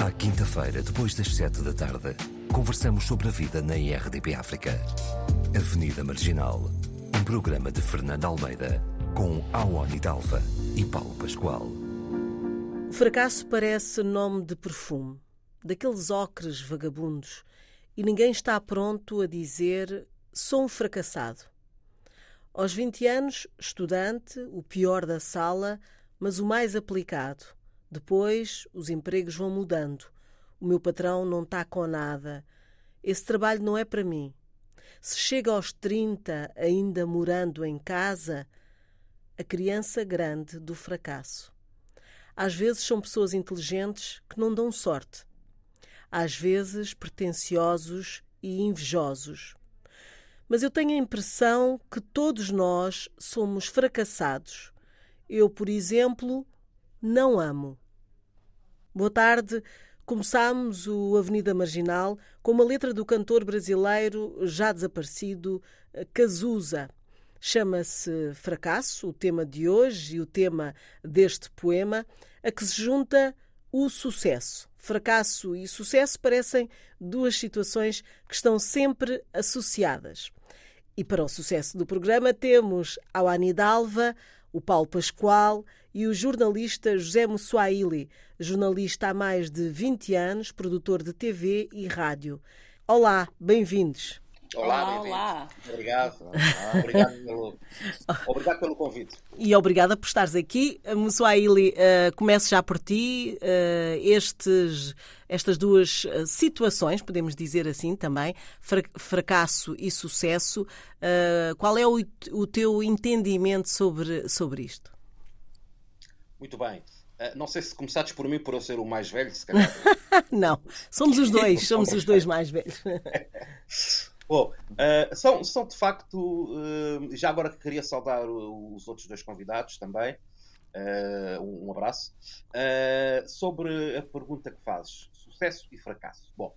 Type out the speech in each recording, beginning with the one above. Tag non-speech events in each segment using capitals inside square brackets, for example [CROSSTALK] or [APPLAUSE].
À quinta-feira, depois das sete da tarde, conversamos sobre a vida na IRDP África. Avenida Marginal, um programa de Fernando Almeida, com Awani Dalva e Paulo Pascoal. O fracasso parece nome de perfume, daqueles ocres vagabundos, e ninguém está pronto a dizer sou um fracassado. Aos 20 anos, estudante, o pior da sala, mas o mais aplicado. Depois, os empregos vão mudando. O meu patrão não está com nada. Esse trabalho não é para mim. Se chega aos 30 ainda morando em casa, a criança grande do fracasso. Às vezes são pessoas inteligentes que não dão sorte. Às vezes pretensiosos e invejosos mas eu tenho a impressão que todos nós somos fracassados. Eu, por exemplo, não amo. Boa tarde. Começámos o Avenida Marginal com uma letra do cantor brasileiro já desaparecido, Cazuza. Chama-se Fracasso, o tema de hoje e o tema deste poema, a que se junta o sucesso. Fracasso e sucesso parecem duas situações que estão sempre associadas. E para o sucesso do programa temos a Ani Dalva, o Paulo Pascoal e o jornalista José Mussuaili, jornalista há mais de 20 anos, produtor de TV e rádio. Olá, bem-vindos. Olá, olá, Obrigado. Obrigado, pelo, [LAUGHS] obrigado pelo convite. E obrigada por estares aqui. Mussuaili, uh, começo já por ti. Uh, estes, estas duas situações, podemos dizer assim também, fracasso e sucesso, uh, qual é o, o teu entendimento sobre, sobre isto? Muito bem. não sei se começaste por mim por eu ser o mais velho, se calhar. [LAUGHS] não, somos os dois, [LAUGHS] somos os dois mais velhos. [LAUGHS] Bom, uh, são, são de facto. Uh, já agora queria saudar os outros dois convidados também. Uh, um, um, abraço. sobre a pergunta que fazes: sucesso e fracasso. Bom,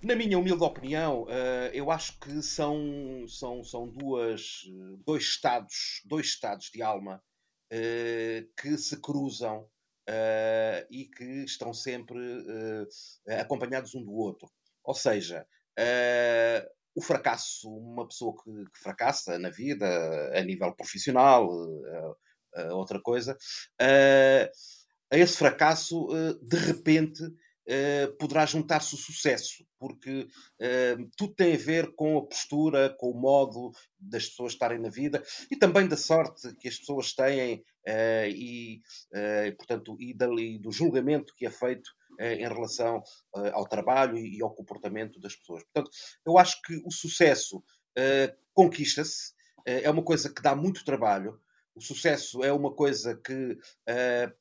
na minha humilde opinião, eu acho que são, são, são duas, dois, estados, dois estados de alma que se cruzam e que estão sempre acompanhados um do outro. Ou seja, o fracasso, uma pessoa que, que, fracassa na vida, a nível profissional, outra coisa, a esse fracasso, de repente, poderá juntar-se o sucesso, porque tudo tem a ver com a postura, com o modo das pessoas estarem na vida e também da sorte que as pessoas têm e, portanto, e, do julgamento que é feito eh, em relação eh, ao trabalho e ao comportamento das pessoas. Portanto, eu acho que o sucesso eh, conquista-se, é uma coisa que dá muito trabalho. O sucesso é uma coisa que,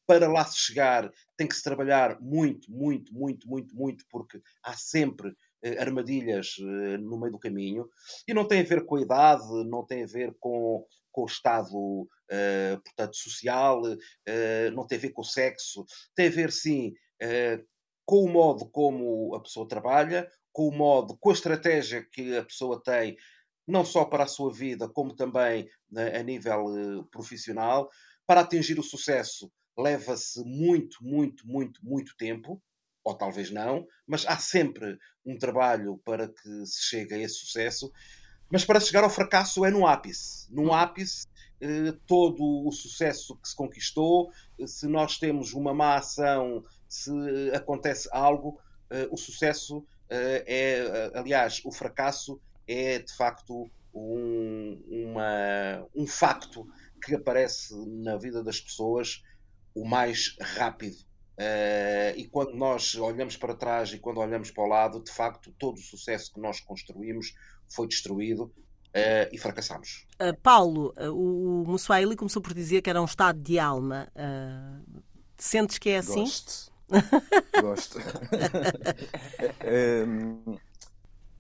para lá se chegar, tem que se trabalhar muito, muito, muito, muito, muito, porque há sempre armadilhas no meio do caminho. E não tem a ver com a idade, não tem a ver com, com o estado, portanto, social, não tem a ver com o sexo. Tem a ver, sim, eh, com o modo como a pessoa trabalha, com o modo, com a estratégia que a pessoa tem, não só para a sua vida, como também a nível eh, profissional. Para atingir o sucesso, leva-se muito, muito, muito, muito tempo, ou talvez não, mas há sempre um trabalho para que se chegue a esse sucesso. Mas para chegar ao fracasso é no ápice. No hum. ápice, eh, todo o sucesso que se conquistou, se nós temos uma má ação se acontece algo, uh, o sucesso uh, é, aliás, o fracasso é de facto um, uma, um facto que aparece na vida das pessoas o mais rápido. e quando nós olhamos para trás e quando olhamos para o lado, de facto, todo o sucesso que nós construímos foi destruído Uh, e fracassamos. Uh, Paulo, uh, o Mussuaili começou por dizer que era um estado de alma. sentes que é assim? Gosto. Gosto. um, [LAUGHS]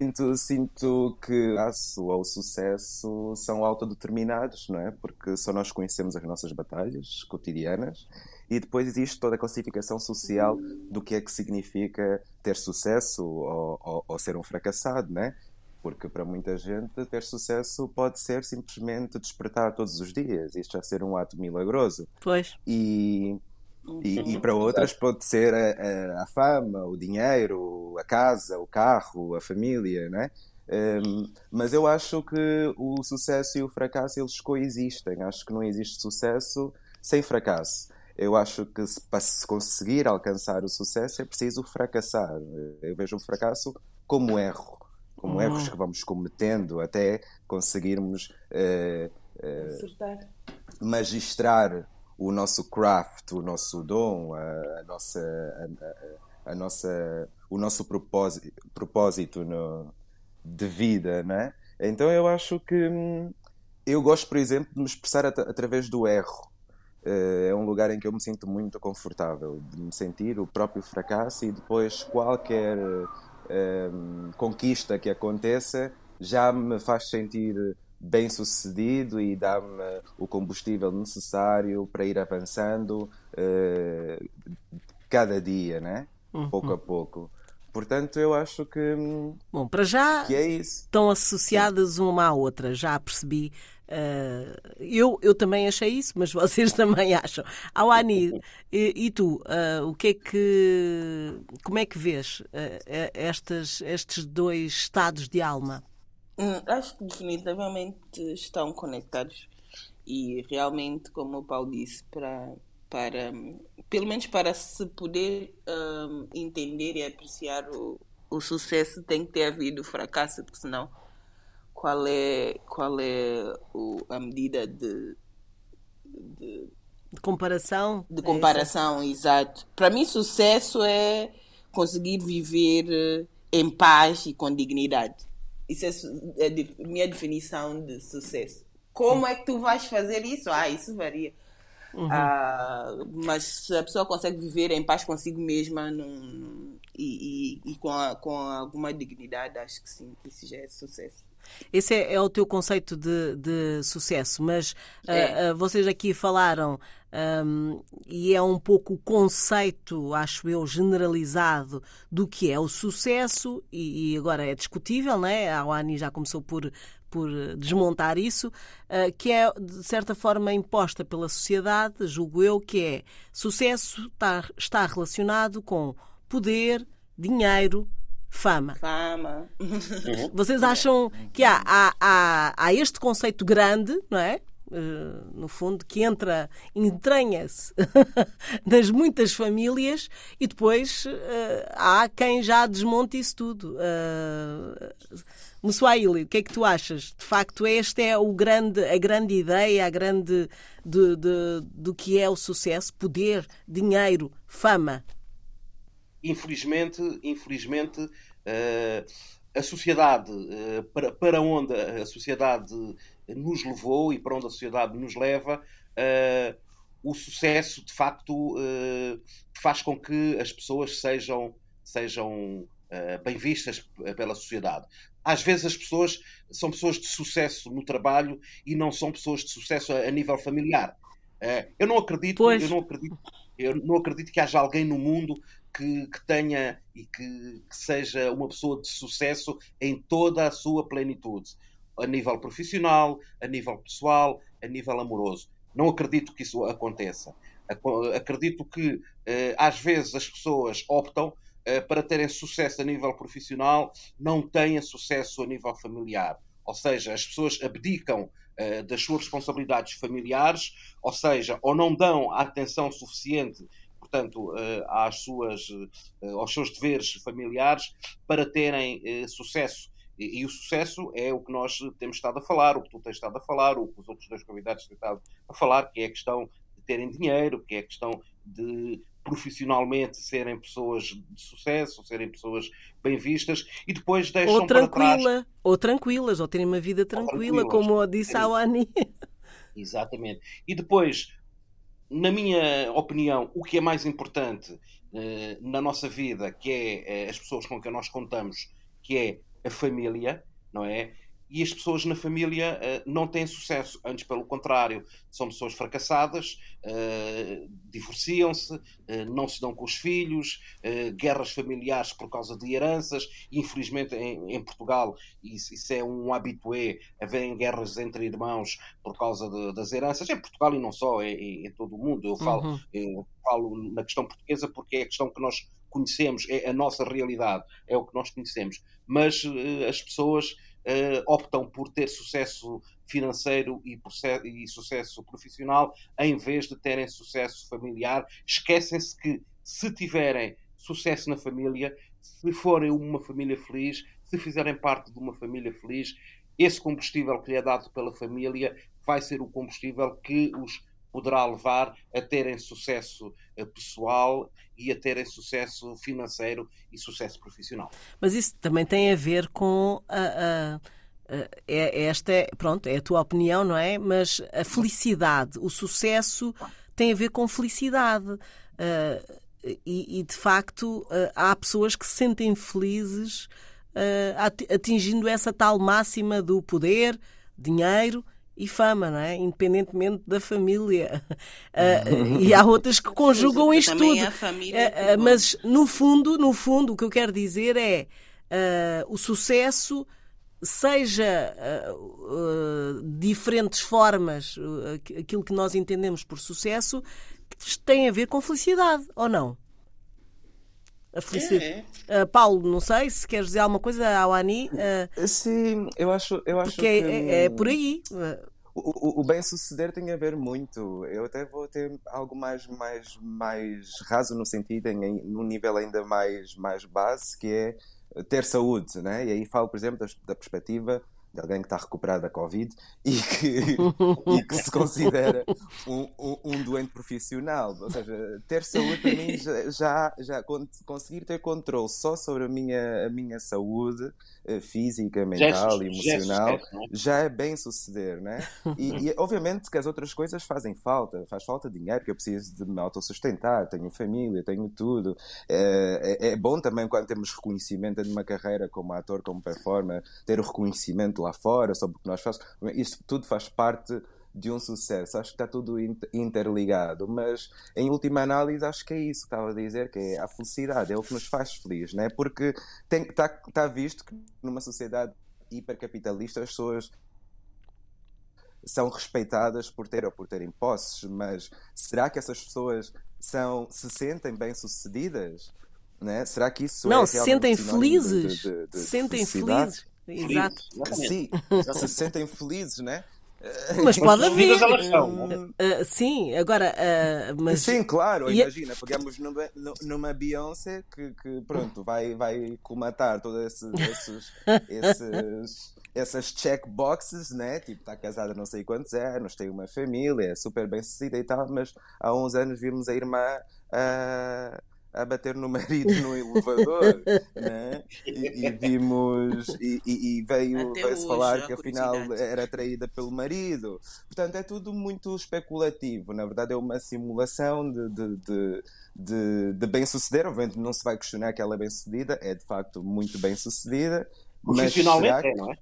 sinto, sinto que aço ou sucesso são autodeterminados, não é? Porque só nós conhecemos as nossas batalhas cotidianas e depois existe toda a classificação social do que é que significa ter sucesso ou, ou, ou ser um fracassado, né? Porque para muita gente ter sucesso pode ser simplesmente despertar todos os dias, isto já ser um ato milagroso. Pois. E E, e, para outras pode ser a, a, a, fama, o dinheiro, a casa, o carro, a família, não é? Um, mas eu acho que o sucesso e o fracasso eles coexistem. Acho que não existe sucesso sem fracasso. Eu acho que se, para se conseguir alcançar o sucesso é preciso fracassar. Eu vejo o fracasso como erro, como uhum. erros que vamos cometendo até conseguirmos uh, uh, magistrar o nosso craft, o nosso dom, a, a nossa, a, a, nossa, o nosso propósito, propósito no, de vida, né? Então eu acho que hum, eu gosto, por exemplo, de me expressar at através do erro. Uh, é um lugar em que eu me sinto muito confortável, de me sentir o próprio fracasso e depois qualquer uh, conquista que aconteça já me faz sentir bem sucedido e dá-me o combustível necessário para ir avançando uh, cada dia, né? Uhum. Pouco a pouco. Portanto, eu acho que. Bom, para já que é isso. estão associadas Sim. uma à outra, já percebi. Uh, eu, eu também achei isso, mas [LAUGHS] vocês também acham. Awani, e, e tu, uh, o que é que. Como é que vês uh, estas, estes dois estados de alma? Hum, acho que definitivamente estão conectados e realmente, como o Paulo disse, para, para pelo menos para se poder um, entender e apreciar o, o sucesso tem que ter havido fracasso, porque senão qual é, qual é o, a medida de, de, de comparação? De comparação, é exato. Para mim, sucesso é conseguir viver eh, em paz e com dignidade. Isso é a é minha definição de sucesso. Como é que tu vais fazer isso? Ah, isso varia. Uhum. Ah, mas se a pessoa consegue viver em paz consigo mesma num, e, e, e, com, a, com alguma dignidade, acho que sim, isso já é sucesso. Esse é, é o teu conceito de, de sucesso, mas é. uh, uh, vocês aqui falaram um, e é um pouco o conceito, acho eu, generalizado do que é o sucesso, e, e agora é discutível, né? a OANI já começou por, por desmontar isso, uh, que é, de certa forma, imposta pela sociedade, julgo eu, que é sucesso está, está relacionado com poder, dinheiro, fama. Fama. Vocês acham que há, há, há, há este conceito grande, não é? Uh, no fundo, que entra, entranha-se [LAUGHS] nas muitas famílias e depois uh, há quem já desmonte isso tudo. Uh, Mussuaili, o que é que tu achas? De facto, esta é o grande, a grande ideia, a grande de, de, do que é o sucesso: poder, dinheiro, fama. Infelizmente, infelizmente, uh, a sociedade, para onde a sociedade nos levou e para onde a sociedade nos leva, uh, o sucesso de facto uh, faz com que as pessoas sejam, sejam uh, bem vistas pela sociedade. Às vezes as pessoas são pessoas de sucesso no trabalho e não são pessoas de sucesso a, a nível familiar. eu não acredito, pois. eu não acredito, eu não acredito que haja alguém no mundo que, que tenha e que, que seja uma pessoa de sucesso em toda a sua plenitude a nível profissional, a nível pessoal, a nível amoroso. Não acredito que isso aconteça. Acredito que eh, às vezes as pessoas optam eh, para terem sucesso a nível profissional, não têm sucesso a nível familiar. Ou seja, as pessoas abdicam eh, das suas responsabilidades familiares, ou seja, ou não dão a atenção suficiente portanto, às suas, aos seus deveres familiares para terem sucesso e, e, o sucesso é o que nós temos estado a falar, o que tu tens estado a falar, o que os outros dois convidados têm estado a falar, que é a questão de terem dinheiro, que é a questão de profissionalmente serem pessoas de sucesso, serem pessoas bem vistas e depois deixam ou tranquila, trás... ou tranquilas, ou terem uma vida tranquila, como disse a Ani. Exatamente. E depois, na minha opinião, o que é mais importante eh, na nossa vida, que é eh, as pessoas com quem nós contamos, que é a família, não é? e as pessoas na família uh, não têm sucesso. Antes, pelo contrário, são pessoas fracassadas, uh, divorciam-se, uh, não se dão com os filhos, guerras familiares por causa de heranças. Infelizmente, em, em Portugal, isso, isso, é um habitué, haverem guerras entre irmãos por causa de, das heranças. Em Portugal e não só, é, é, em todo o mundo. Eu falo, uhum. eu falo na questão portuguesa porque é a questão que nós conhecemos, é a nossa realidade, é o que nós conhecemos. Mas as pessoas uh, optam por ter sucesso financeiro e, e, sucesso profissional em vez de terem sucesso familiar. Esquecem-se que se tiverem sucesso na família, se forem uma família feliz, se fizerem parte de uma família feliz, esse combustível que lhe é dado pela família vai ser o combustível que os poderá levar a terem sucesso eh, pessoal e a terem sucesso financeiro e sucesso profissional. Mas isso também tem a ver com a, a é, esta é, pronto, é a tua opinião, não é? Mas a felicidade, o sucesso tem a ver com felicidade. Uh, e, e, de facto uh, há pessoas que se sentem felizes uh, atingindo essa tal máxima do poder, dinheiro e fama, não é? independentemente da família. Uh, [LAUGHS] [LAUGHS] e há outras que conjugam isto tudo. Uh, mas no fundo, no fundo, o que eu quero dizer é uh, o sucesso seja diferentes formas, aquilo que nós entendemos por sucesso, tem a ver com felicidade, ou não? A felicidade. É, é. Paulo, não sei se queres dizer alguma coisa ao Ani. Sim, eu acho, eu acho que. É, é, é por aí. O, o, bem-suceder tem a ver muito. Eu até vou ter algo mais, mais, mais raso no sentido, em, num nível ainda mais, mais base, que é ter saúde, né? E aí falo, por exemplo, da, da perspectiva de alguém que está recuperado da Covid e que, [LAUGHS] e que se considera um, um, um, doente profissional. Ou seja, ter saúde para mim já, já, conseguir ter controle só sobre a minha, a minha saúde eh, física, mental e emocional, já é bem suceder, né? E, e, obviamente que as outras coisas fazem falta, faz falta dinheiro, porque eu preciso de me autossustentar, tenho família, tenho tudo. É, é, é bom também quando temos reconhecimento de uma carreira como ator, como performer, ter o reconhecimento lá fora sobre o que nós fazemos. Isto tudo faz parte de um sucesso. Acho que está tudo interligado, mas em última análise acho que é isso que estava a dizer, que é a felicidade, é o que nos faz feliz, né? porque está, está visto que numa sociedade hipercapitalista as pessoas são respeitadas por ter ou por terem posses, mas será que essas pessoas são, se sentem bem-sucedidas? Né? Será que isso não, é se sentem felizes? De, de, de, sentem felizes. Exato. Sim, [LAUGHS] se sentem felizes, né? Mas pode haver. Uh, sim, agora. Uh, mas... Sim, claro. E... Imagina, pegamos numa, numa Beyoncé que, que, pronto, vai, vai comatar todos esses, esses, [LAUGHS] esses essas checkboxes, né? Tipo, está casada não sei quantos anos, tem uma família, é super bem sucedida e tal, mas há uns anos vimos a irmã. Uh, a bater no marido no elevador, [LAUGHS] né? e, e vimos e, e veio, veio-se falar que afinal era traída pelo marido. Portanto, é tudo muito especulativo. Na verdade, é uma simulação de, de, de, de, de bem-suceder. Obviamente, não se vai questionar que ela é bem-sucedida, é de facto muito bem-sucedida. Profissionalmente mas é, não é?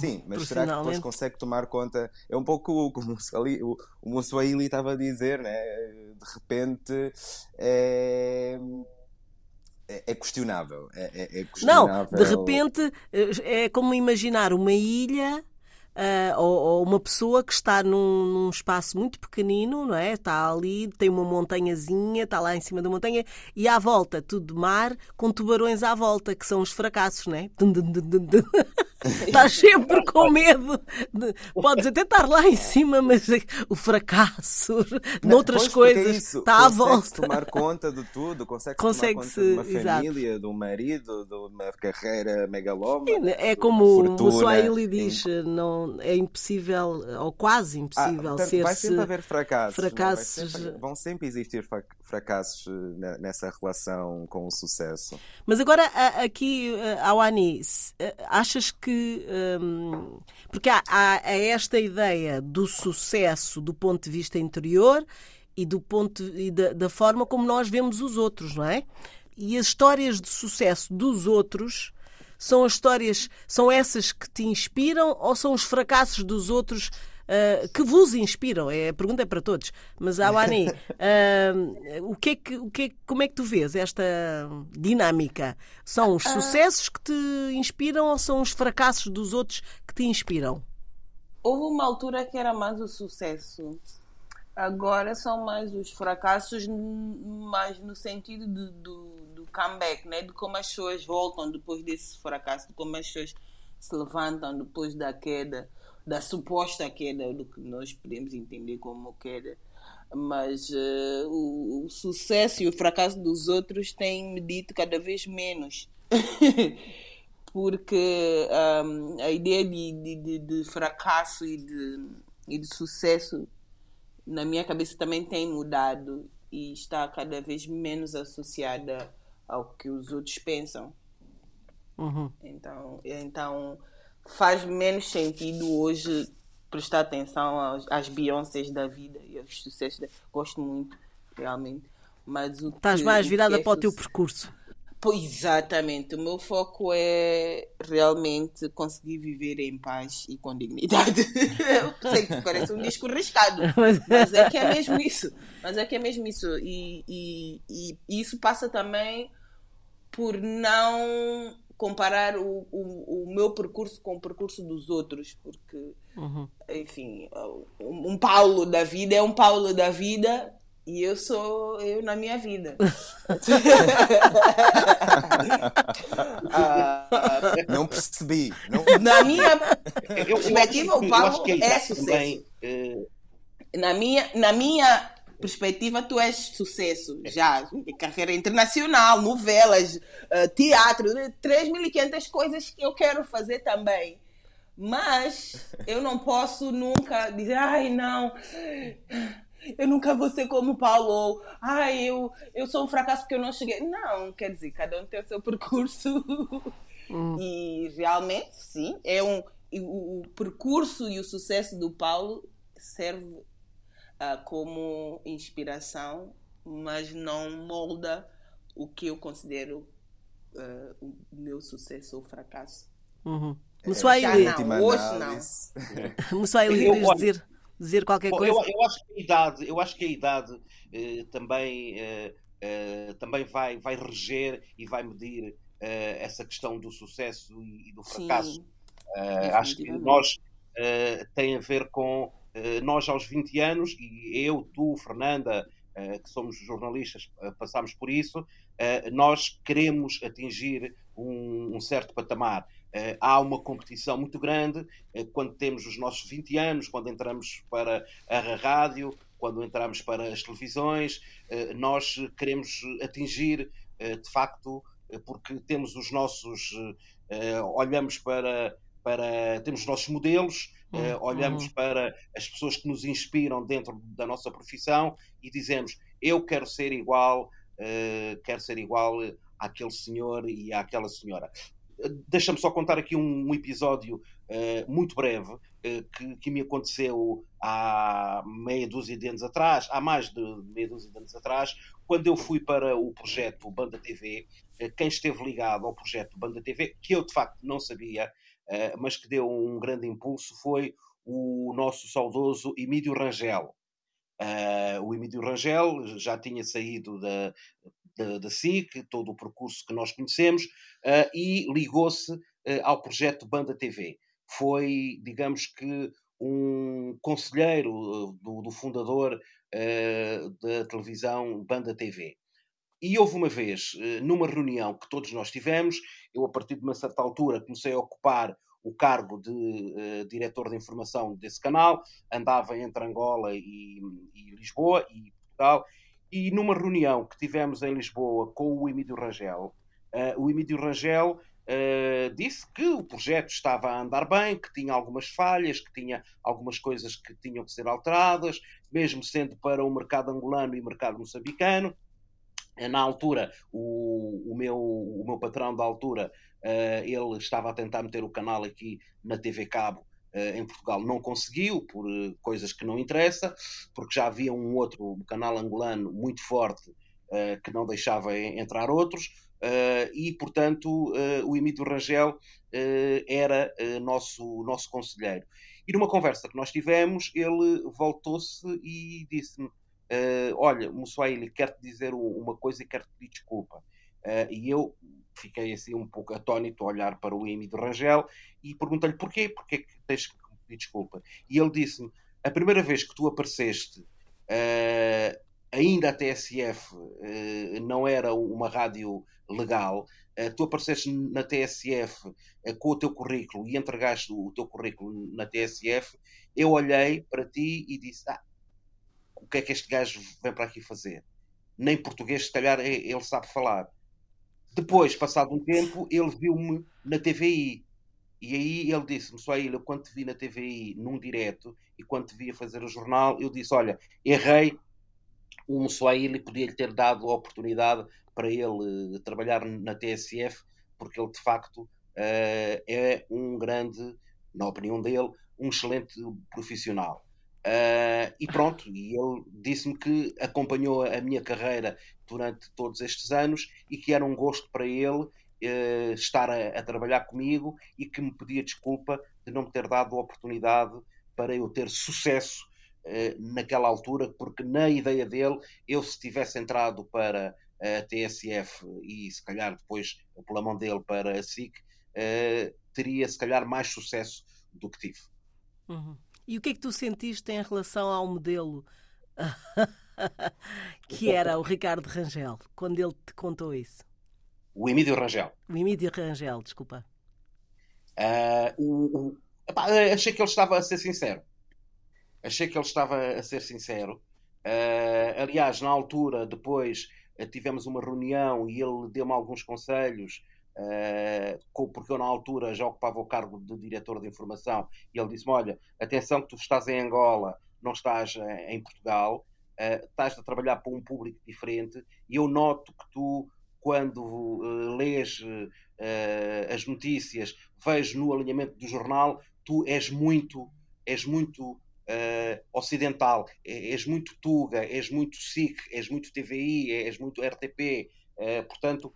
Sim, mas será que depois consegue tomar conta? É um pouco como o, o Mussolini estava a dizer, né? de repente é, é, é questionável. É, é, é questionável. Não, de repente é, é como imaginar uma ilha uh, ou, ou, uma pessoa que está num, num, espaço muito pequenino, não é? Está ali, tem uma montanhazinha, está lá em cima da montanha e à volta tudo de mar com tubarões à volta, que são os fracassos, não é? [LAUGHS] Estás sempre com medo. De... Podes até estar lá em cima, mas o fracasso, noutras coisas, é isso, está à volta. tomar conta de tudo, consegue, consegue tomar conta de uma família, exato. de um marido, de uma carreira megalómana. É como o Swahili diz, não, é impossível, ou quase impossível, ah, ser Vai sempre haver fracassos. É? fracassos... Sempre, vão sempre existir fracassos eh, nessa relação com o sucesso. Mas agora, aqui, eh, ao Anis, eh, achas que. Hum, porque há, há esta ideia do sucesso do ponto de vista interior e do ponto e da, da forma como nós vemos os outros, não é? E as histórias de sucesso dos outros São as histórias, são essas que te inspiram ou são os fracassos dos outros uh, que vos inspiram? É, a pergunta é para todos. Mas, Awani, uh, [LAUGHS] o que é que, o que é, como é que tu vês esta dinâmica? São os sucessos que te inspiram ou são os fracassos dos outros que te inspiram? Houve uma altura que era mais o sucesso. Agora são mais os fracassos, mais no sentido do, do, do comeback, né? de como as pessoas voltam depois desse fracasso, de como as pessoas se levantam depois da queda da suposta queda do que nós podemos entender como queda. Mas uh, o, o, sucesso e o fracasso dos outros têm medido cada vez menos. [LAUGHS] Porque um, a ideia de, de, de, fracasso e de, e de sucesso na minha cabeça também tem mudado e está cada vez menos associada ao que os outros pensam. Uhum. então então faz menos sentido hoje prestar atenção aos, às Beyoncés da vida e aos sucessos. Da... Gosto muito, realmente. Mas o Estás que, mais virada é para o teu percurso. Pois, exatamente. O meu foco é realmente conseguir viver em paz e com dignidade. [LAUGHS] Eu sei que parece um disco riscado, mas é que é mesmo isso. Mas é que é mesmo isso. E, e, e isso passa também por não comparar o, o, o, meu percurso com o percurso dos outros, porque, uhum. enfim, um Paulo da vida é um Paulo da vida e eu sou eu na minha vida. [LAUGHS] não percebi. Não... Na minha perspectiva, o Paulo é sucesso. Também, uh... Na minha, na minha perspectiva, tu és sucesso já. Carreira internacional, novelas, uh, teatro, 3.500 coisas que eu quero fazer também. Mas eu não posso nunca dizer, ai não, eu nunca vou ser como Paulo, ou ai, eu, eu sou um fracasso porque eu não cheguei. Não, quer dizer, cada um tem o seu percurso. Hum. E realmente, sim, é um, o, o percurso e o sucesso do Paulo serve uh, como inspiração, mas não molda o que eu considero uh, o meu sucesso ou fracasso. Uhum. Mussuaili, não, hoje não. [LAUGHS] [LAUGHS] Mussuaili, querias dizer, dizer qualquer Bom, coisa? Eu, eu, acho que a idade, eu acho que a idade eh, também, eh, também vai, vai reger e vai medir essa questão do sucesso e, e do fracasso. Acho que nós tem a ver com nós aos 20 anos, e eu, tu, Fernanda, eh, que somos jornalistas, eh, passamos por isso, nós queremos atingir um, um certo patamar. Há uma competição muito grande quando temos os nossos 20 anos, quando entramos para a rádio, quando entramos para as televisões, nós queremos atingir, de facto, porque temos os nossos. olhamos para, para. temos os nossos modelos, Uh, olhamos uhum. para as pessoas que nos inspiram dentro da nossa profissão e dizemos: Eu quero ser igual, uh, quero ser igual àquele senhor e àquela senhora. Deixa-me só contar aqui um, episódio muito breve que, que, me aconteceu há meia dúzia de anos atrás, há mais de meia dúzia de anos atrás, quando eu fui para o projeto Banda TV. quem esteve ligado ao projeto Banda TV, que eu de facto não sabia, eh, mas que deu um grande impulso foi o nosso saudoso Emílio Rangel. Uh, o Emílio Rangel já tinha saído da, da, da SIC, todo o percurso que nós conhecemos, uh, e ligou-se ao projeto Banda TV. Foi, digamos que, um conselheiro do, do fundador da televisão Banda TV. E houve uma vez, eh, numa reunião que todos nós tivemos, eu, a partir de uma certa altura, comecei a ocupar o cargo de uh, diretor de informação desse canal, andava entre Angola e, e, Lisboa e Portugal, e numa reunião que tivemos em Lisboa com o Emílio Rangel, uh, o Emílio Rangel uh, disse que o projeto estava a andar bem, que tinha algumas falhas, que tinha algumas coisas que tinham que ser alteradas, mesmo sendo para o mercado angolano e mercado moçambicano, na altura, o, o, meu, o meu patrão da altura, uh, ele estava a tentar meter o canal aqui na TV Cabo uh, em Portugal, não conseguiu, por uh, coisas que não interessa, porque já havia um outro canal angolano muito forte que não deixava entrar outros, e, portanto, o Emílio Rangel era nosso, nosso conselheiro. E numa conversa que nós tivemos, ele voltou-se e disse-me: Olha, Mussuaili, quero-te dizer uma coisa e quero-te pedir desculpa. e eu fiquei assim um pouco atónito a olhar para o Emílio Rangel e perguntei-lhe porquê, porquê que tens que pedir desculpa. E ele disse-me: a primeira vez que tu apareceste, uh, ainda a TSF uh, não era uma rádio legal, uh, tu apareceste na TSF com o teu currículo e entregaste o teu currículo na TSF, eu olhei para ti e disse: ah, o que é que este gajo vem para aqui fazer? Nem português, se calhar, ele sabe falar. Depois, passado um tempo, ele viu-me na TVI e aí ele disse-me, só ele, eu quando te vi na TVI num direto e quando te vi a fazer o jornal, eu disse, olha, errei, o Mussuaili podia-lhe ter dado a oportunidade para ele uh, trabalhar na TSF, porque ele de facto uh, é um grande, na opinião dele, um excelente profissional. Uh, e pronto, e ele disse-me que acompanhou a minha carreira durante todos estes anos e que era um gosto para ele uh, estar a, a, trabalhar comigo e que me pedia desculpa de não me ter dado a oportunidade para eu ter sucesso uh, naquela altura, porque na ideia dele, eu se tivesse entrado para a TSF e se calhar depois pela mão dele para a SIC, teria se calhar mais sucesso do que tive. Uhum. E o que é que tu sentiste em relação ao modelo [LAUGHS] que era o Ricardo Rangel, quando ele te contou isso? O Emílio Rangel. O Emílio Rangel, desculpa. Uh, o, o, epá, achei que ele estava a ser sincero. Achei que ele estava a ser sincero. Uh, aliás, na altura, depois tivemos uma reunião e ele deu-me alguns conselhos, porque eu na altura já ocupava o cargo de diretor de informação, e ele disse-me: Olha, atenção que tu estás em Angola, não estás em Portugal, estás a trabalhar para um público diferente, e eu noto que tu quando uh, lês uh, as notícias, vejo no alinhamento do jornal, tu és muito, és muito uh, ocidental, és muito Tuga, és muito SIC, és muito TVI, és muito RTP, portanto,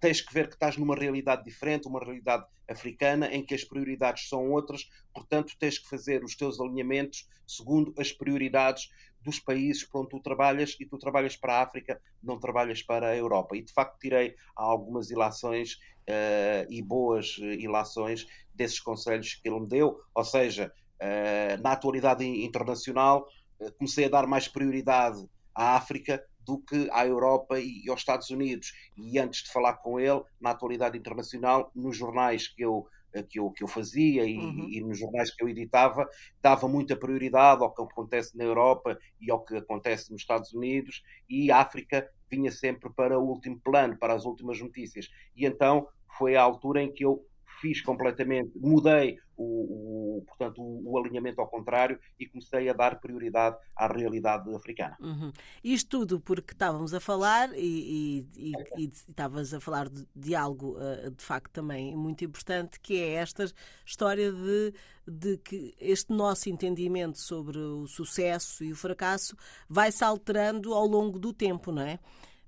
tens que ver que estás numa realidade diferente, uma realidade africana, em que as prioridades são outras, portanto, tens que fazer os teus alinhamentos segundo as prioridades dos países por onde tu trabalhas e tu trabalhas para a África, não trabalhas para a Europa. E de facto tirei algumas ilações uh, e boas ilações desses conselhos que ele me deu, ou seja, uh, na atualidade internacional uh, comecei a dar mais prioridade à África do que à Europa e aos Estados Unidos. E antes de falar com ele, na atualidade internacional, nos jornais que eu eh, que eu, que eu fazia e, uhum. e, nos jornais que eu editava, dava muita prioridade ao que acontece na Europa e ao que acontece nos Estados Unidos, e a África vinha sempre para o último plano, para as últimas notícias. E então foi a altura em que eu fiz completamente, mudei o, o portanto, o, o, alinhamento ao contrário e comecei a dar prioridade à realidade africana. Uhum. Isto tudo porque estávamos a falar e, e, e, e estavas a falar de, de algo uh, de facto também muito importante, que é esta história de, de que este nosso entendimento sobre o sucesso e o fracasso vai se alterando ao longo do tempo, não é?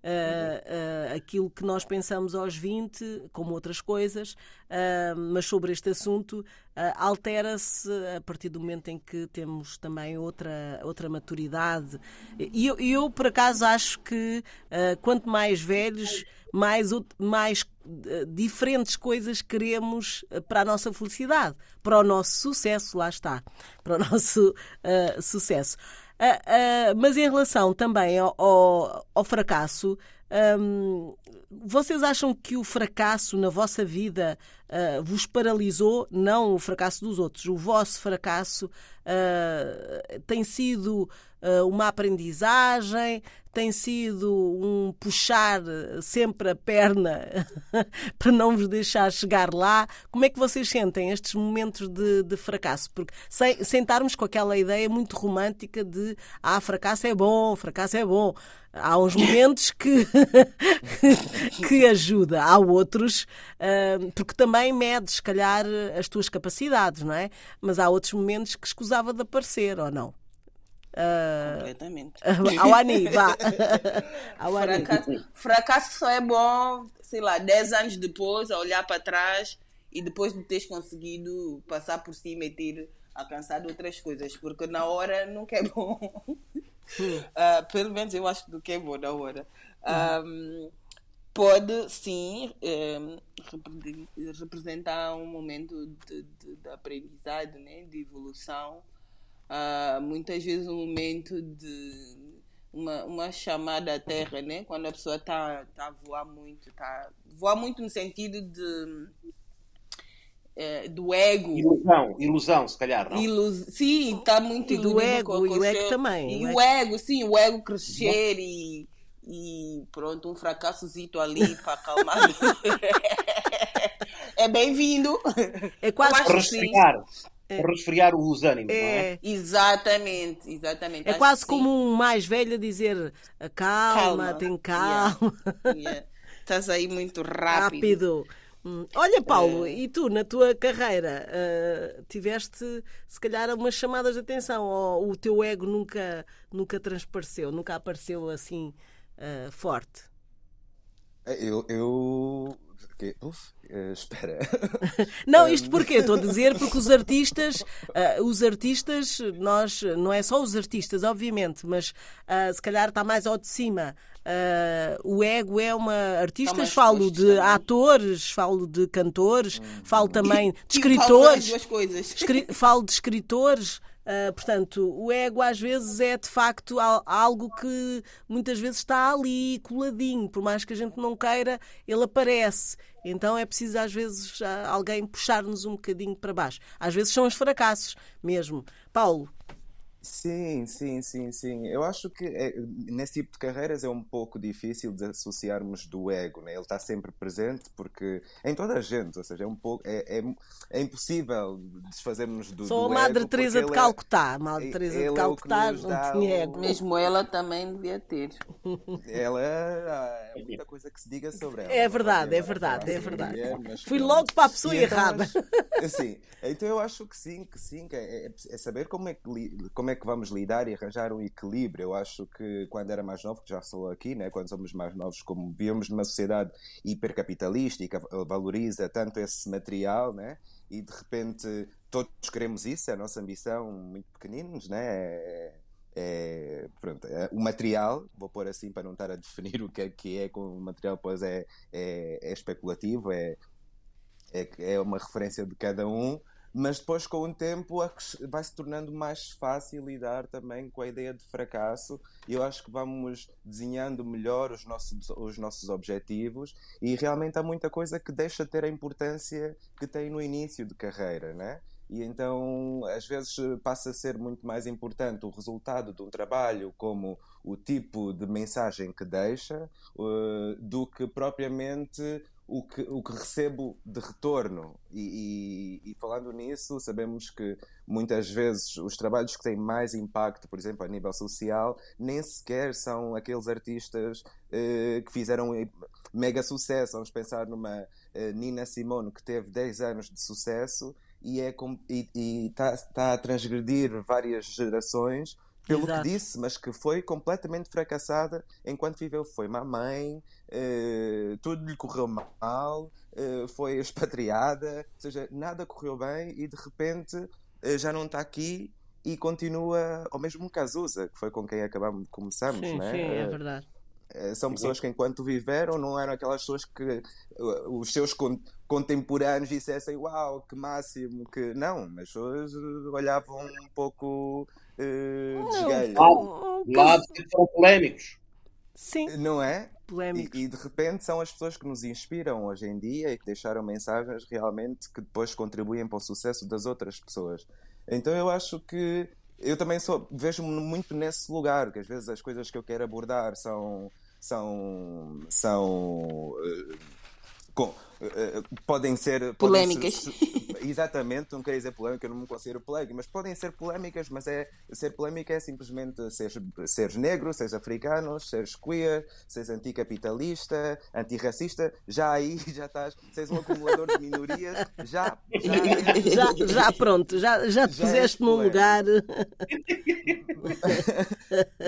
Uh, uh, aquilo que nós pensamos aos 20, como outras coisas, uh, mas sobre este assunto altera-se a partir do momento em que temos também outra, outra maturidade. E eu, eu por acaso, acho que quanto mais velhos, mais, mais diferentes coisas queremos para a nossa felicidade, para o nosso sucesso, lá está, para o [LAUGHS] nosso sucesso. Uh, uh, mas em relação também ao, ao, ao fracasso, um, vocês acham que o fracasso na vossa vida uh, vos paralisou? Não o fracasso dos outros, o vosso fracasso tem sido uma aprendizagem, tem sido um puxar sempre a perna [LAUGHS] para não vos deixar chegar lá. Como é que vocês sentem estes momentos de, de fracasso? Porque sem, sentarmos com aquela ideia muito romântica de ah, fracasso é bom, fracasso é bom. Há uns [LAUGHS] momentos que, [LAUGHS] que ajuda, há outros, uh, porque também medes, se calhar, as tuas capacidades, não é? Mas há outros momentos que escusava de aparecer, ou não? Uh, Completamente. [LAUGHS] Awani, vá. [LAUGHS] Awani. Fracasso, fracasso só é bom, sei lá, 10 anos depois, a olhar para trás e depois de teres conseguido passar por cima e ter alcançado outras coisas, porque na hora nunca é bom. Uh, pelo menos eu acho que nunca é bom na hora. Um, pode sim um, representar um momento de, de, de aprendizado, né? de evolução, uh, muitas vezes um momento de uma, uma chamada à terra, né? quando a pessoa está tá a voar muito, tá, voar muito no sentido de é, do ego. Ilusão, ilusão, se calhar, não? Ilus... Sim, está muito E do ego, e o ego também. E o ego, sim, o ego crescer e, e pronto, um fracassozito ali [LAUGHS] para acalmar. [LAUGHS] é bem-vindo. É quase que sim. Resfriar, para resfriar os ânimos, não é? É, Exatamente, exatamente. é acho quase como sim. um mais velho a dizer calma, Calma. tem calma, Yeah. Estás aí muito rápido. rápido. Hum. Olha, Paulo, É. e tu, na tua carreira, ah, tiveste se calhar umas chamadas de atenção ou o teu ego nunca, nunca transpareceu, nunca apareceu assim ah, forte? Eu. eu... que- Uf, eh, [LAUGHS] espera. Não, isto porquê? Estou a dizer porque os artistas, ah, os artistas, nós, não é só os artistas, obviamente, mas ah, se calhar está mais ao de cima. Ah, o ego é uma. Artistas, falo de também. atores, falo de cantores, [LAUGHS] falo também de Sim, falo das escritores. duas coisas. Escri- falo de escritores. Ah, portanto, o ego às vezes é de facto al- algo que muitas vezes está ali, coladinho, por mais que a gente não queira, ele aparece. Então é preciso às vezes alguém puxar-nos um bocadinho para baixo. Às vezes são os fracassos mesmo. Paulo, Sim, sim, sim, sim. Eu acho que é- nesse tipo de carreiras é um pouco difícil desassociarmos do ego, né? Ele está sempre presente porque em toda a gente, ou seja, é um pouco é, é, é impossível desfazermos do, sou a do Madre ego, Teresa porque de é- Calcutá. A Madre Teresa é de o Calcutá não tinha o- ego. Mesmo ela também devia ter. [LAUGHS] Ela há muita coisa que se diga sobre ela. É verdade, é verdade, é verdade. mulher, mas Fui pronto. logo para a pessoa então errada. acho- sim, então eu acho que sim, que sim, que é, é- é saber como é, que, li- como é que vamos lidar e arranjar um equilíbrio. Eu acho que quando era mais novo, que já sou aqui, né, quando somos mais novos, como vivemos numa sociedade hipercapitalista e que valoriza tanto esse material, né, e de repente todos queremos isso, é a nossa ambição, muito pequeninos, né? É- é, pronto, é, o material, vou pôr assim para não estar a definir [LAUGHS] o que é que é com o material, pois é, é, é especulativo, é, é, é uma referência de cada um, mas depois com o tempo vai se tornando mais fácil lidar também com a ideia de fracasso e eu acho que vamos desenhando melhor os nossos, os nossos objetivos e realmente há muita coisa que deixa de ter a importância que tem no início de carreira, né? E então, às vezes, passa a ser muito mais importante o resultado de um trabalho, como o tipo de mensagem que deixa, eh, do que propriamente o que, o que recebo de retorno. E, e- e falando nisso, sabemos que muitas vezes os trabalhos que têm mais impacto, por exemplo, a nível social, nem sequer são aqueles artistas eh, que fizeram mega sucesso. Vamos pensar numa eh, Nina Simone que teve 10 anos de sucesso e é com- e está tá a transgredir várias gerações pelo Exato. que disse, mas que foi completamente fracassada enquanto viveu. Foi mamãe, eh, tudo lhe correu mal, eh, foi expatriada, ou seja, nada correu bem e de repente eh, já não está aqui e continua, ou mesmo Cazuza, que foi com quem acabamos, começamos, Sim, né? sim, é verdade. eh, São pessoas que, enquanto viveram, não eram aquelas pessoas que os seus con- contemporâneos dissessem uau, que máximo, que não, as pessoas olhavam um pouco uh, de esgalho, Oh, lado que foram polémicos. Sim, não é? E, polémico. e de repente são as pessoas que nos inspiram hoje em dia e que deixaram mensagens realmente que depois contribuem para o sucesso das outras pessoas. Então eu acho que eu também sou, vejo-me muito nesse lugar, que às vezes as coisas que eu quero abordar são são são eh, com- eh, podem ser podem Polémicas. ser- exatamente, não queria dizer polémica, eu não me considero polémico, mas podem ser polémicas, mas é ser polémica é simplesmente seres, seres negro, seres africano, seres queer, seres anticapitalista, antirracista, já aí [LAUGHS] já estás, seres um acumulador de minorias, já já, [LAUGHS] já, já, pronto, já, já te já puseste num lugar. [LAUGHS]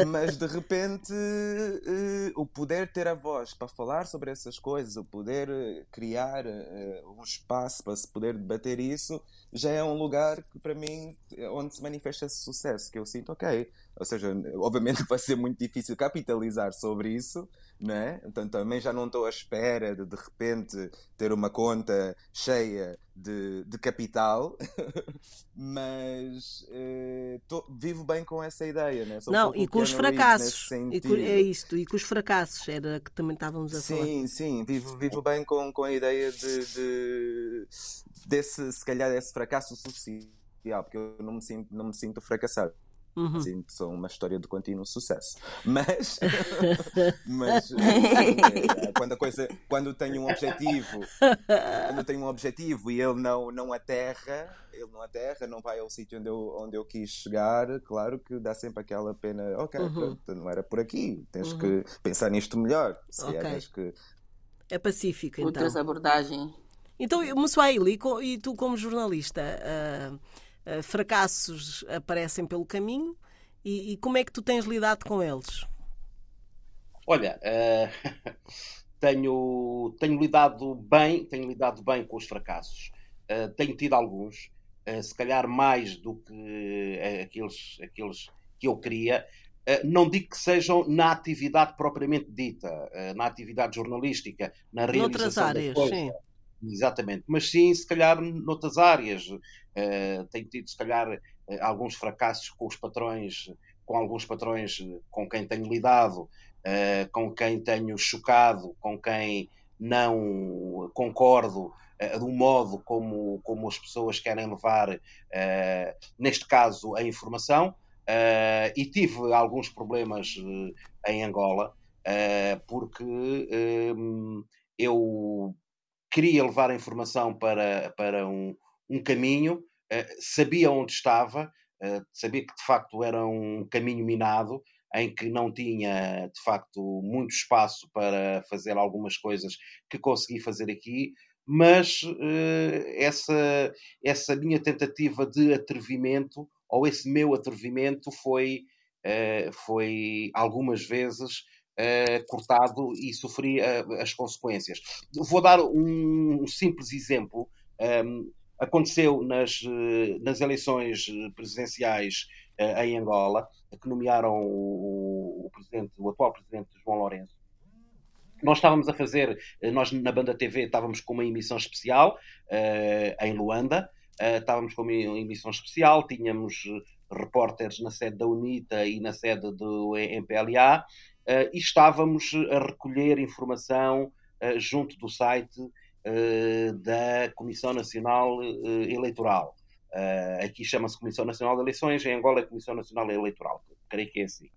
mas de repente uh, o poder ter a voz para falar sobre essas coisas, o poder eh, criar uh, um espaço para se poder debater isso, já é um lugar que para mim onde se manifesta esse sucesso, que eu sinto, ok. Ou seja, [LAUGHS] obviamente vai ser muito difícil capitalizar sobre isso, né? Então também já não estou à espera de de repente ter uma conta cheia de, de capital, [LAUGHS] mas eh, tô, vivo bem com essa ideia, né? Sou não, um e com os fracassos, e com, é isto, e com os fracassos, era que também estávamos a sim, falar. Sim, sim, vivo, vivo bem com, com a ideia de, de desse, se calhar, desse fracasso social, porque eu não me sinto, não me sinto fracassado. Uhum. Sim, são uma história de contínuo sucesso. Mas, [LAUGHS] mas é, quando a coisa, quando tenho um objetivo, quando tenho um objetivo e ele não, não aterra, ele não aterra, não vai ao sítio onde eu, onde eu quis chegar, claro que dá sempre aquela pena, ok, uhum. pronto, não era por aqui, tens uhum. que pensar nisto melhor. Se okay. é, que... é pacífico, então. Outras abordagens. Então, Mussuaili, e tu como jornalista, uh, uh, fracassos aparecem pelo caminho e, e, como é que tu tens lidado com eles? Olha, uh, [LAUGHS] tenho, tenho lidado bem, tenho lidado bem com os fracassos. tenho tido alguns, se calhar mais do que aqueles, aqueles que eu queria. não digo que sejam na atividade propriamente dita, na atividade jornalística, na realização Noutras áreas, sim Exatamente, mas sim, se calhar, noutras áreas. Uh, tenho tido, se calhar, uh, alguns fracassos com os patrões, com alguns patrões com quem tenho lidado, uh, com quem tenho chocado, com quem não concordo do modo como, como as pessoas querem levar, neste caso, a informação. e tive alguns problemas em Angola, porque eu queria levar a informação para, para um, um caminho, uh, sabia onde estava, uh, sabia que de facto era um caminho minado, em que não tinha de facto muito espaço para fazer algumas coisas que consegui fazer aqui, mas uh, essa, essa minha tentativa de atrevimento, ou esse meu atrevimento, foi, foi algumas vezes uh, cortado e sofri uh, as consequências. Vou dar um, simples exemplo. Um, aconteceu nas, eh, nas eleições presidenciais em Angola, que nomearam o, o, presidente, o atual presidente João Lourenço. Nós estávamos a fazer, nós na Banda TV estávamos com uma emissão especial em Luanda, estávamos com uma emissão especial, tínhamos repórteres na sede da UNITA e na sede do MPLA uh, e estávamos a recolher informação uh, junto do site uh, da Comissão Nacional Eleitoral. aqui chama-se Comissão Nacional de Eleições, em Angola é Comissão Nacional Eleitoral, creio que é assim.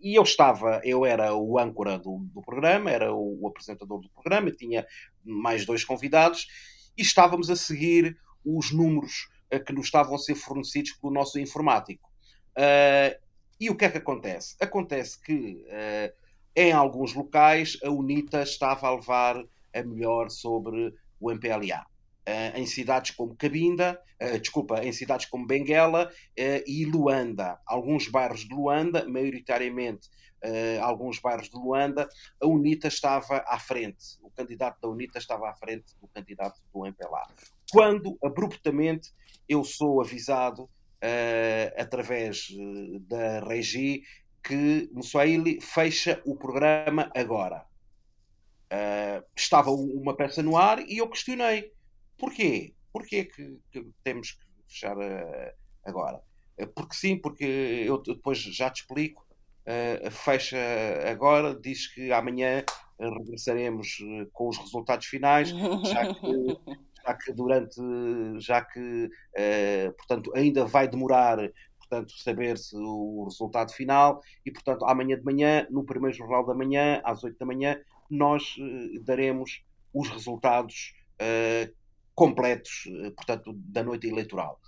e eu estava, eu era o âncora do, do programa, era o, o, apresentador do programa, tinha mais dois convidados e estávamos a seguir os números que nos estavam a ser fornecidos pelo nosso informático. Uh, e o que é que acontece? Acontece que uh, em alguns locais a UNITA estava a levar a melhor sobre o MPLA. Uh, eh, em cidades como Cabinda, uh, desculpa, em cidades como Benguela e Luanda, alguns bairros de Luanda, maioritariamente alguns bairros de Luanda, a UNITA estava à frente, o candidato da UNITA estava à frente do candidato do MPLA. Quando, abruptamente, eu sou avisado uh, através eh, da Regi, que Mussuaili fecha o programa agora. Uh, estava uma peça no ar e eu questionei porquê? Porquê que, que temos que fechar uh, agora? porque sim, porque eu depois já te explico. fecha agora, diz que amanhã regressaremos com os resultados finais, já que [LAUGHS] já que durante, já que, uh, portanto, ainda vai demorar, portanto, saber-se o resultado final e, portanto, amanhã de manhã, no primeiro jornal da manhã, às 8 da manhã, nós uh, daremos os resultados uh, completos, portanto, da noite eleitoral.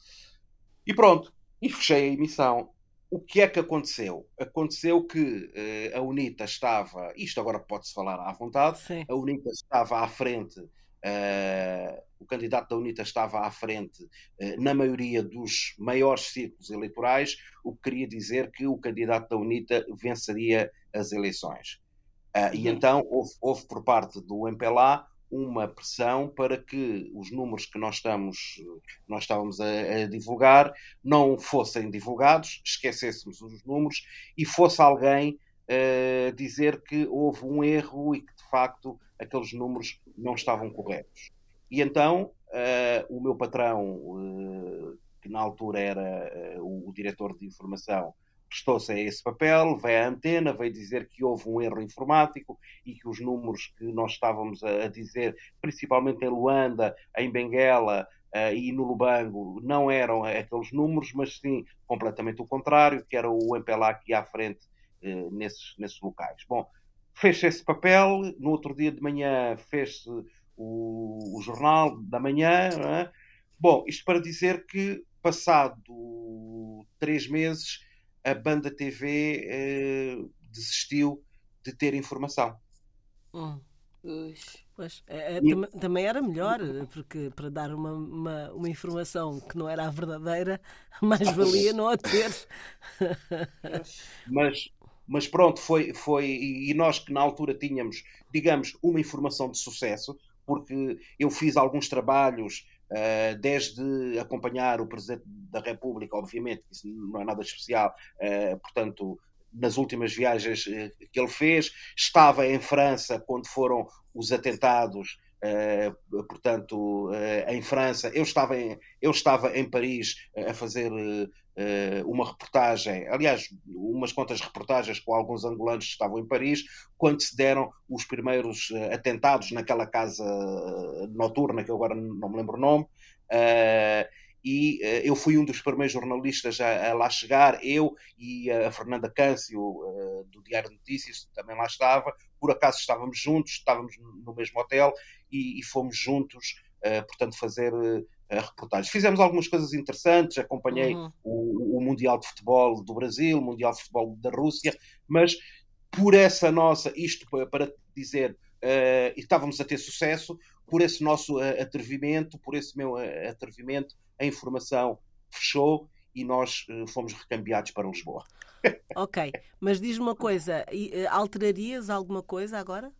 E pronto, e fechei a emissão. O que é que aconteceu? Aconteceu que a UNITA estava, isto agora pode-se falar à vontade, Sim. a UNITA estava à frente Uh, o candidato da UNITA estava à frente uh, na maioria dos maiores círculos eleitorais, o que queria dizer que o candidato da UNITA venceria as eleições. Uh, e uhum. então houve, houve, por parte do MPLA uma pressão para que os números que nós, estamos, nós estávamos a, a divulgar não fossem divulgados, esquecêssemos os números e fosse alguém dizer que houve um erro e que de facto aqueles números não estavam corretos. E então uh, o meu patrão, uh, que na altura era uh, o, diretor de informação, prestou-se a esse papel, veio à antena, veio dizer que houve um erro informático e que os números que nós estávamos a, a dizer, principalmente em Luanda, em Benguela, Uh, e no Lubango não eram aqueles números, mas sim completamente o contrário, que era o MPLA aqui à frente uh, nesses, nesses locais. Bom, fez esse papel, no outro dia de manhã fez-se o, o, jornal da manhã. É? Bom, isto para dizer que, passado três meses, a banda TV eh, desistiu de ter informação. Hum. Pois, é, é, também era melhor, porque para dar uma, uma, uma, informação que não era a verdadeira, [LAUGHS] mais valia não a ter. Mas, mas pronto, foi, foi. E nós que na altura tínhamos, digamos, uma informação de sucesso, porque eu fiz alguns trabalhos, uh, desde acompanhar o Presidente da República, obviamente, isso não é nada especial, uh, portanto, nas últimas viagens uh, que ele fez, estava em França quando foram os atentados. Uh, portanto, uh, em França, eu estava em, eu estava em Paris a fazer uma reportagem, aliás, umas quantas reportagens com alguns angolanos que estavam em Paris, quando se deram os primeiros atentados naquela casa noturna, que eu agora não me lembro o nome, e eu fui um dos primeiros jornalistas a, a lá chegar, eu e a Fernanda Câncio, do Diário de Notícias, também lá estava, por acaso estávamos juntos, estávamos no mesmo hotel e, e fomos juntos, portanto, fazer reportagens. Fizemos algumas coisas interessantes, acompanhei uhum. o, o, Mundial de Futebol do Brasil, o Mundial de Futebol da Rússia, mas por essa nossa, isto para dizer, uh, estávamos a ter sucesso, por esse nosso uh, atrevimento, por esse meu uh, atrevimento, a informação fechou e nós fomos recambiados para Lisboa. [LAUGHS] ok, mas diz-me uma coisa, alterarias alguma coisa agora?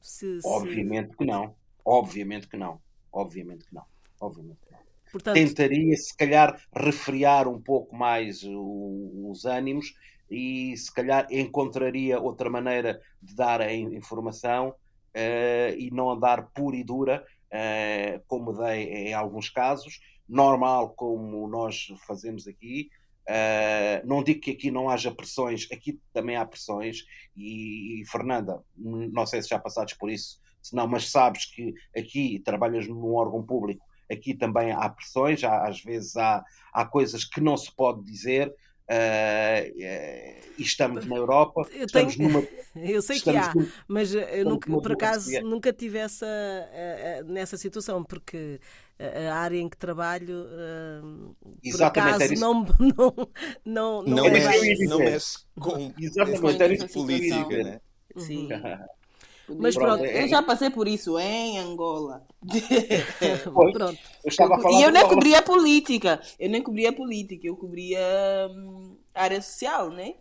Se, se... Obviamente que não, obviamente que não, obviamente que não, obviamente que não. Portanto... Tentaria, se calhar, refriar um pouco mais o, os ânimos e, se calhar, encontraria outra maneira de dar a informação uh, e não andar pura e dura, uh, como dei em alguns casos, normal como nós fazemos aqui. Uh, não digo que aqui não haja pressões, aqui também há pressões, e, e Fernanda, não sei se já passaste por isso, se não, mas sabes que aqui trabalhas num órgão público aqui também há pressões, há, às vezes há, há coisas que não se pode dizer. Uh, e estamos na Europa, eu estamos tenho... numa. [LAUGHS] Eu sei que há, mas eu nunca, por acaso nunca tive essa, uh, nessa situação, porque a área em que trabalho uh, por acaso não, não, não, não, não, mexe, não [LAUGHS] mexe com Exatamente, política, né? Sim. [LAUGHS] Mas pronto, eu já passei por isso em Angola. [LAUGHS] pronto. Eu e eu nem cobria política. Eu nem cobria política, eu cobria hum, área social, né?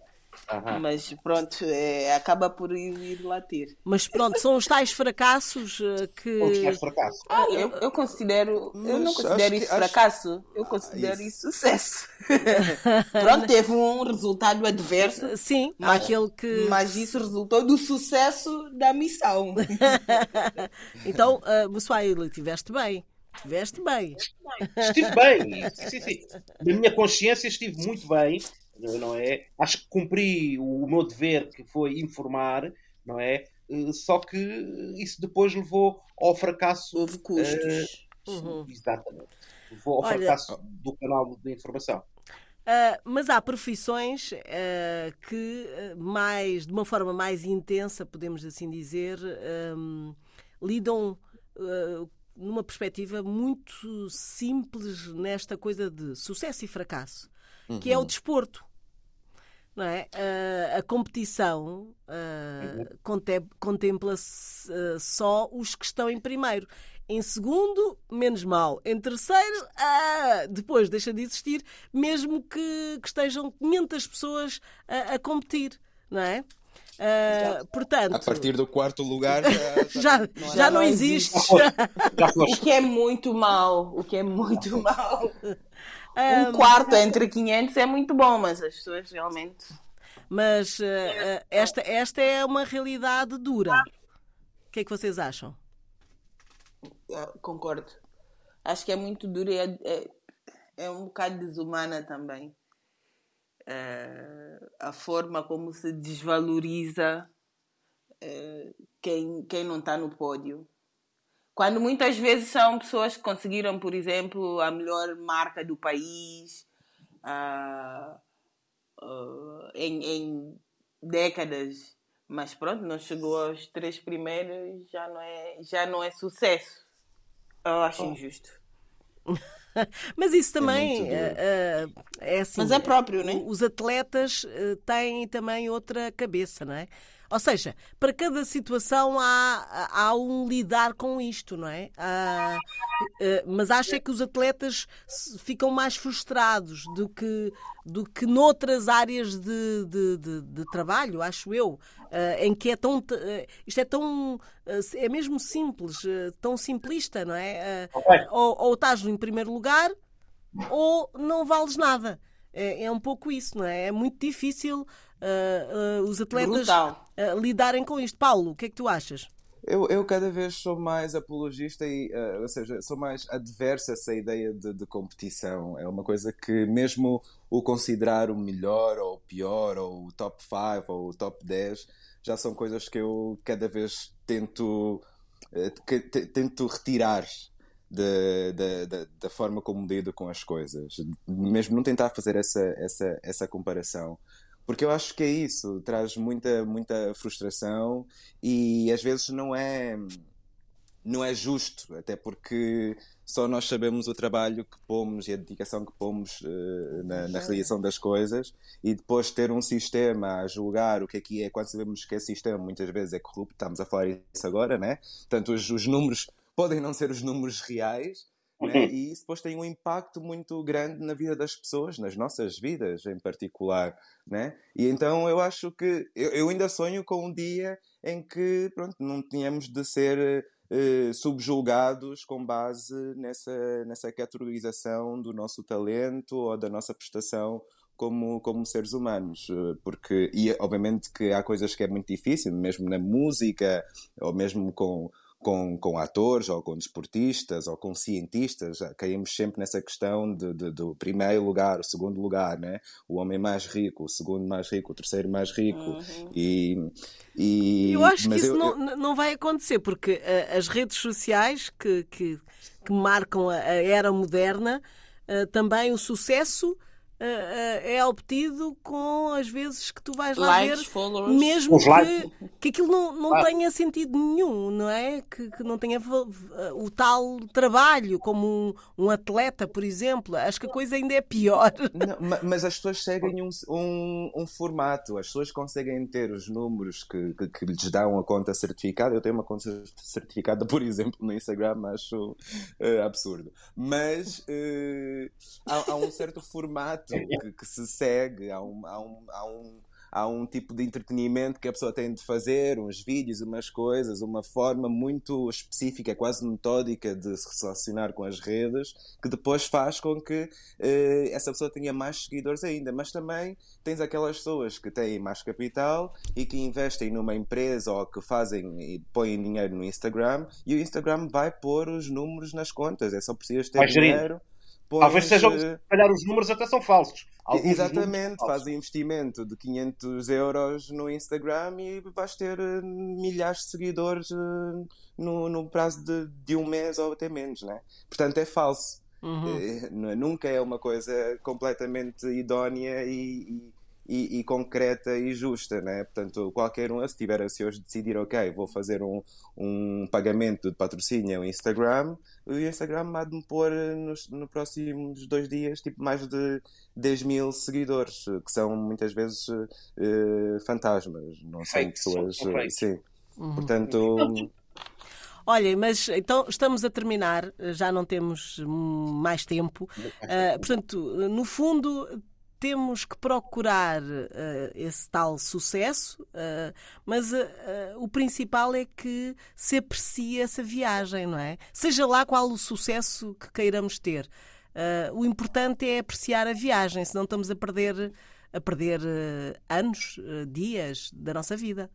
Uhum. Mas pronto, é, acaba por ir, lá ter. Mas pronto, são os tais fracassos eh, que. Fracassos. Ah, eu, eu considero. Mas eu não considero isso fracasso, eu considero ah, isso. isso sucesso. [LAUGHS] pronto, teve um resultado adverso. Sim, mas, aquele que. Mas isso resultou do sucesso da missão. [LAUGHS] então, uh, Bussuaí, tiveste bem. Estiveste bem. Estive bem. Sim, sim. Na minha consciência estive muito bem não é? Acho que cumpri o meu dever, que foi informar, não é? Eh, só que isso depois levou ao fracasso. Houve custos. Uh, uhum. Exatamente. Levou ao Olha, fracasso do canal de informação. Uh, mas há profissões uh, que, mais, de uma forma mais intensa, podemos assim dizer, um, lidam numa perspectiva muito simples nesta coisa de sucesso e fracasso, uhum. que é o desporto. Não é? Uh, a competição uh, uhum. contempla-se uh, só os que estão em primeiro. Em segundo, menos mal. Em terceiro, ah, depois deixa de existir, mesmo que, que estejam 500 pessoas a, a competir, não é? Uh, portanto, a partir do quarto lugar já, [LAUGHS] já, não, já não, existe. o que é muito mal, o que é muito [LAUGHS] mal. Um quarto entre 500 é muito bom, mas as pessoas realmente. Mas uh, uh, esta, esta é uma realidade dura. O que é que vocês acham? concordo. Acho que é muito dura e é, é, é um bocado desumana também. Uh, a forma como se desvaloriza uh, quem, quem não está no pódio. Quando muitas vezes são pessoas que conseguiram, por exemplo, a melhor marca do país uh, em, em décadas, mas pronto, não chegou aos três primeiros, já não é, já não é sucesso. Eu acho oh. injusto. [LAUGHS] [LAUGHS] Mas isso também é, uh, é assim. Mas é próprio, não é? Os atletas uh, têm também outra cabeça, não é? Ou seja, para cada situação há, há um lidar com isto, não é? Uh, mas acho é que os atletas ficam mais frustrados do que, do que noutras áreas de, de, de, de trabalho, acho eu, uh, em que é tão. Uh, isto é tão. é mesmo simples, tão simplista, não é? Ou, ou estás em primeiro lugar ou não vales nada. É, é um pouco isso, não é? É muito difícil uh, uh, os atletas uh, lidarem com isto. Paulo, o que é que tu achas? Eu, eu cada vez sou mais apologista e, ou seja, sou mais adverso a essa ideia de, de, competição. É uma coisa que, mesmo o considerar o melhor ou o pior, ou o top 5 ou o top 10, já são coisas que eu cada vez tento, tento retirar da forma como lido com as coisas. Mesmo não tentar fazer essa, essa, essa comparação. Porque eu acho que é isso, traz muita, muita frustração e às vezes não é, não é justo, até porque só nós sabemos o trabalho que pomos e a dedicação que pomos uh, na, na, realização das coisas e depois ter um sistema a julgar o que é que é, quando sabemos que esse sistema muitas vezes é corrupto, estamos a falar isso agora, né? Portanto, os, os números podem não ser os números reais, né? Uhum. e isso depois tem um impacto muito grande na vida das pessoas, nas nossas vidas em particular. Né? E então eu acho que eu, eu ainda sonho com um dia em que pronto, não tínhamos de ser uh, subjulgados com base nessa, nessa categorização do nosso talento ou da nossa prestação como, como seres humanos, eh, porque e obviamente que há coisas que é muito difícil, mesmo na música ou mesmo com com, com atores ou com desportistas ou com cientistas, caímos sempre nessa questão de, de, do primeiro lugar, o segundo lugar, né? o homem mais rico, o segundo mais rico, o terceiro mais rico. Uhum. E, e, eu acho que isso eu, não, eu... não vai acontecer, porque uh, as redes sociais que, que, que marcam a, a era moderna, uh, também o sucesso uh, é obtido com as vezes que tu vais lá Likes, ver, followers. mesmo que, que aquilo não, não ah. tenha sentido nenhum, não é? Que, que não tenha o tal trabalho como um, um, atleta, por exemplo. Acho que a coisa ainda é pior. Não, mas as pessoas seguem um, um, um, formato, as pessoas conseguem ter os números que, que, que, lhes dão a conta certificada. Eu tenho uma conta certificada, por exemplo, no Instagram, acho uh, absurdo. Mas uh, há, há um certo formato [LAUGHS] que, que se segue, há um, há, um, há, um, há um tipo de entretenimento que a pessoa tem de fazer, uns vídeos, umas coisas, uma forma muito específica, quase metódica de se relacionar com as redes, que depois faz com que eh, essa pessoa tenha mais seguidores ainda. Mas também tens aquelas pessoas que têm mais capital e que investem numa empresa ou que fazem e põem dinheiro no Instagram e o Instagram vai pôr os números nas contas. É só preciso ter dinheiro. Pois, Talvez sejam, se calhar os números até são falsos. Alguns exatamente, faz investimento de 500 euros no Instagram e vais ter uh, milhares de seguidores uh, no, no prazo de, de, um mês ou até menos, né? Portanto, é falso. Uhum. É, nunca é uma coisa completamente idónea e, e, e, concreta e justa, né? Portanto, qualquer um, se tiver se hoje decidir, ok, vou fazer um, um pagamento de patrocínio ao Instagram, o Instagram há de me pôr nos, nos próximos dois dias tipo mais de 10 mil seguidores, que são muitas vezes uh, fantasmas, não são pessoas. São sim. Uhum. Portanto. Olhem, mas então estamos a terminar, já não temos mais tempo. Uh, portanto, no fundo, temos que procurar uh, esse tal sucesso, uh, mas uh, o principal é que se aprecie essa viagem, não é? Seja lá qual o sucesso que queiramos ter. o importante é apreciar a viagem, senão estamos a perder, a perder anos, dias da nossa vida.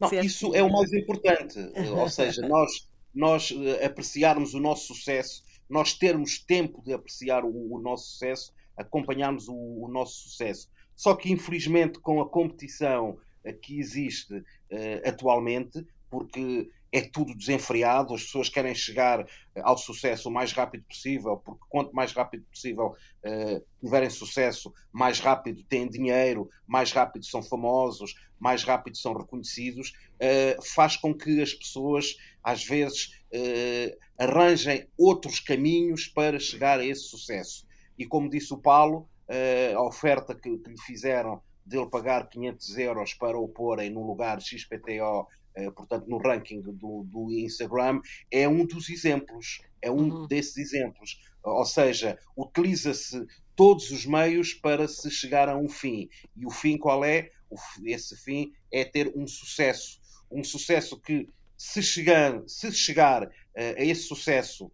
Não, certo? isso é o mais importante. Ou [LAUGHS] seja, nós, nós apreciarmos o nosso sucesso, nós termos tempo de apreciar o, o nosso sucesso acompanharmos o, o nosso sucesso. Só que, infelizmente, com a competição eh, que existe uh, atualmente, porque é tudo desenfreado, as pessoas querem chegar eh, ao sucesso o mais rápido possível, porque quanto mais rápido possível uh, tiverem sucesso, mais rápido têm dinheiro, mais rápido são famosos, mais rápido são reconhecidos, uh, faz com que as pessoas, às vezes, arranjem outros caminhos para chegar a esse sucesso e como disse o Paulo, eh, a oferta que, que lhe fizeram dele pagar 500 euros para o porem no lugar XPTO, eh, portanto no ranking do, do, Instagram, é um dos exemplos, é um uhum. desses exemplos. Ou seja, utiliza-se todos os meios para se chegar a um fim. E o fim qual é? esse fim é ter um sucesso. Um sucesso que, se chegar, se chegar uh, a esse sucesso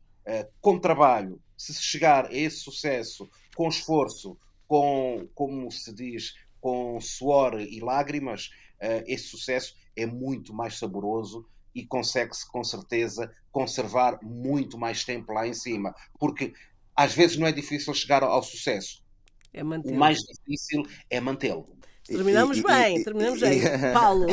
com trabalho, se chegar a esse sucesso com esforço, com, como se diz, com suor e lágrimas, uh, esse sucesso é muito mais saboroso e consegue-se com certeza conservar muito mais tempo lá em cima. Porque às vezes não é difícil chegar ao, ao sucesso. É o mais difícil é mantê-lo. Terminamos e, bem, e, terminamos [LAUGHS] bem. Paulo,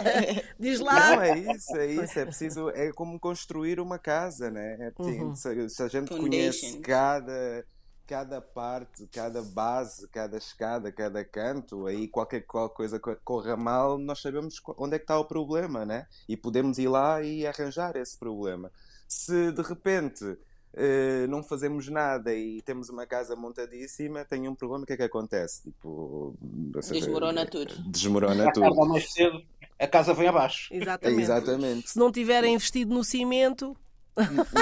[LAUGHS] diz lá. Não, é isso, é isso. É preciso, é como construir uma casa, né? É, uhum. se, se, a gente conhece cada, cada parte, cada base, cada escada, cada canto, aí qualquer, qualquer coisa corra mal, nós sabemos onde é que está o problema, né? E podemos ir lá e arranjar esse problema. Se de repente Uh, não fazemos nada e temos uma casa montadíssima, tem um problema, o que é que acontece? Tipo, desmorona tudo. Desmorona tudo. mais cedo, a casa vem abaixo. Exatamente. Exatamente. Se não tiverem investido no cimento,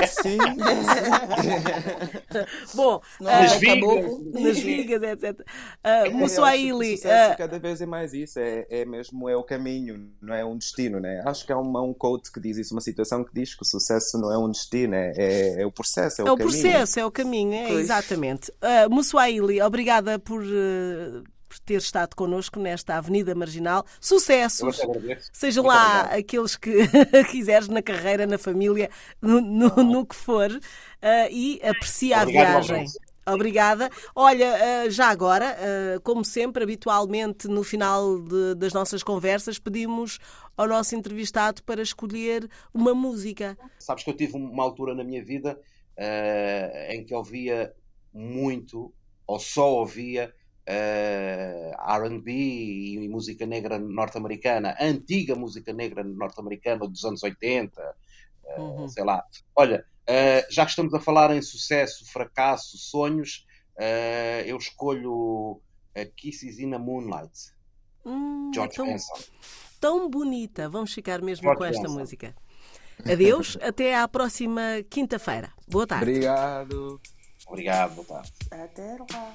Sim. [LAUGHS] Bom, nas, uh, vigas. nas vigas, etc. Uh, Mussuaili. Uh, cada vez é mais isso, é, é mesmo é o caminho, não é um destino, né? Acho que há uma, um quote que diz isso, uma situação que diz que o sucesso não é um destino, é, é, é o processo, é, é o, caminho. É o processo, é o caminho, é, exatamente. Uh, Mussuaili, obrigada por. Uh, por ter estado connosco nesta Avenida Marginal. Sucessos! Sejam lá obrigado. aqueles que [LAUGHS] quiseres na carreira, na família, no, no, no que for, uh, e aprecia obrigado, a viagem. Obrigada. Olha, uh, já agora, uh, como sempre, habitualmente no final de, das nossas conversas, pedimos ao nosso entrevistado para escolher uma música. Sabes que eu tive uma altura na minha vida em que ouvia muito, ou só ouvia, uh, RB e música negra norte-americana, antiga música negra norte-americana dos anos 80, uh, eh, uhum. sei lá. Olha, uh, já que estamos a falar em sucesso, fracasso, sonhos, eu escolho Kisses in a Moonlight, hum, George tão, Benson. Tão bonita, vamos ficar mesmo George com esta Benson. música. Adeus, [LAUGHS] até à próxima quinta-feira. Boa tarde. Obrigado. Obrigado, boa tarde. Até lá.